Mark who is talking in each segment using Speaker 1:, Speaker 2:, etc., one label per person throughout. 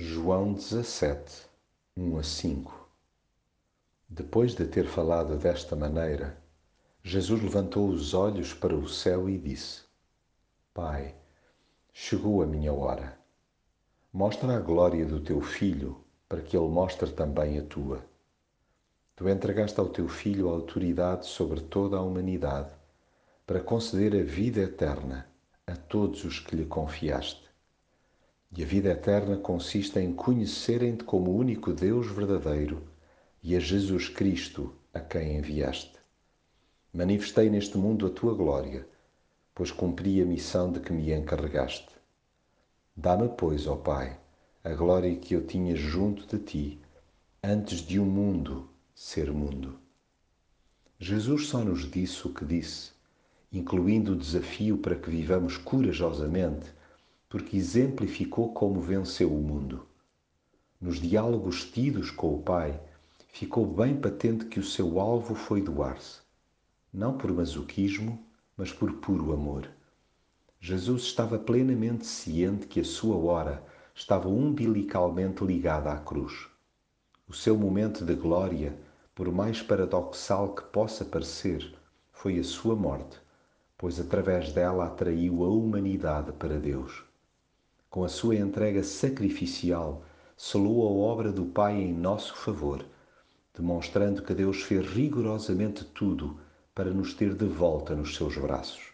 Speaker 1: João 17, 1 a 5 Depois de ter falado desta maneira, Jesus levantou os olhos para o céu e disse: Pai, chegou a minha hora. Mostra a glória do teu filho, para que ele mostre também a tua. Tu entregaste ao teu filho a autoridade sobre toda a humanidade, para conceder a vida eterna a todos os que lhe confiaste. E a vida eterna consiste em conhecerem-te como o único Deus verdadeiro e a Jesus Cristo a quem enviaste. Manifestei neste mundo a tua glória, pois cumpri a missão de que me encarregaste. Dá-me, pois, ó Pai, a glória que eu tinha junto de ti, antes de o um mundo ser mundo. Jesus só nos disse o que disse, incluindo o desafio para que vivamos corajosamente porque exemplificou como venceu o mundo. Nos diálogos tidos com o Pai, ficou bem patente que o seu alvo foi doar-se, não por masoquismo, mas por puro amor. Jesus estava plenamente ciente que a sua hora estava umbilicalmente ligada à cruz. O seu momento de glória, por mais paradoxal que possa parecer, foi a sua morte, pois através dela atraiu a humanidade para Deus com a sua entrega sacrificial, selou a obra do Pai em nosso favor, demonstrando que Deus fez rigorosamente tudo para nos ter de volta nos seus braços.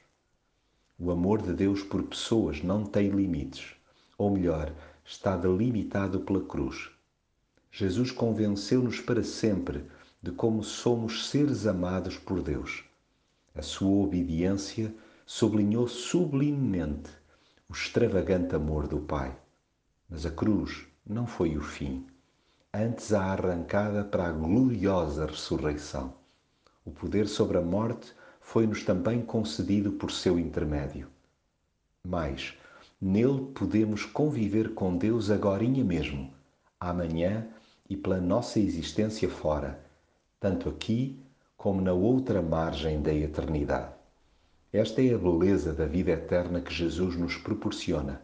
Speaker 1: O amor de Deus por pessoas não tem limites, ou melhor, está delimitado pela cruz. Jesus convenceu-nos para sempre de como somos seres amados por Deus. A sua obediência sublinhou sublimemente extravagante amor do Pai. Mas a cruz não foi o fim, antes a arrancada para a gloriosa ressurreição. O poder sobre a morte foi-nos também concedido por seu intermédio. Mas nele podemos conviver com Deus agorinha mesmo, amanhã e pela nossa existência fora, tanto aqui como na outra margem da eternidade. Esta é a beleza da vida eterna que Jesus nos proporciona: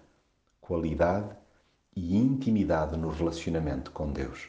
Speaker 1: qualidade e intimidade no relacionamento com Deus.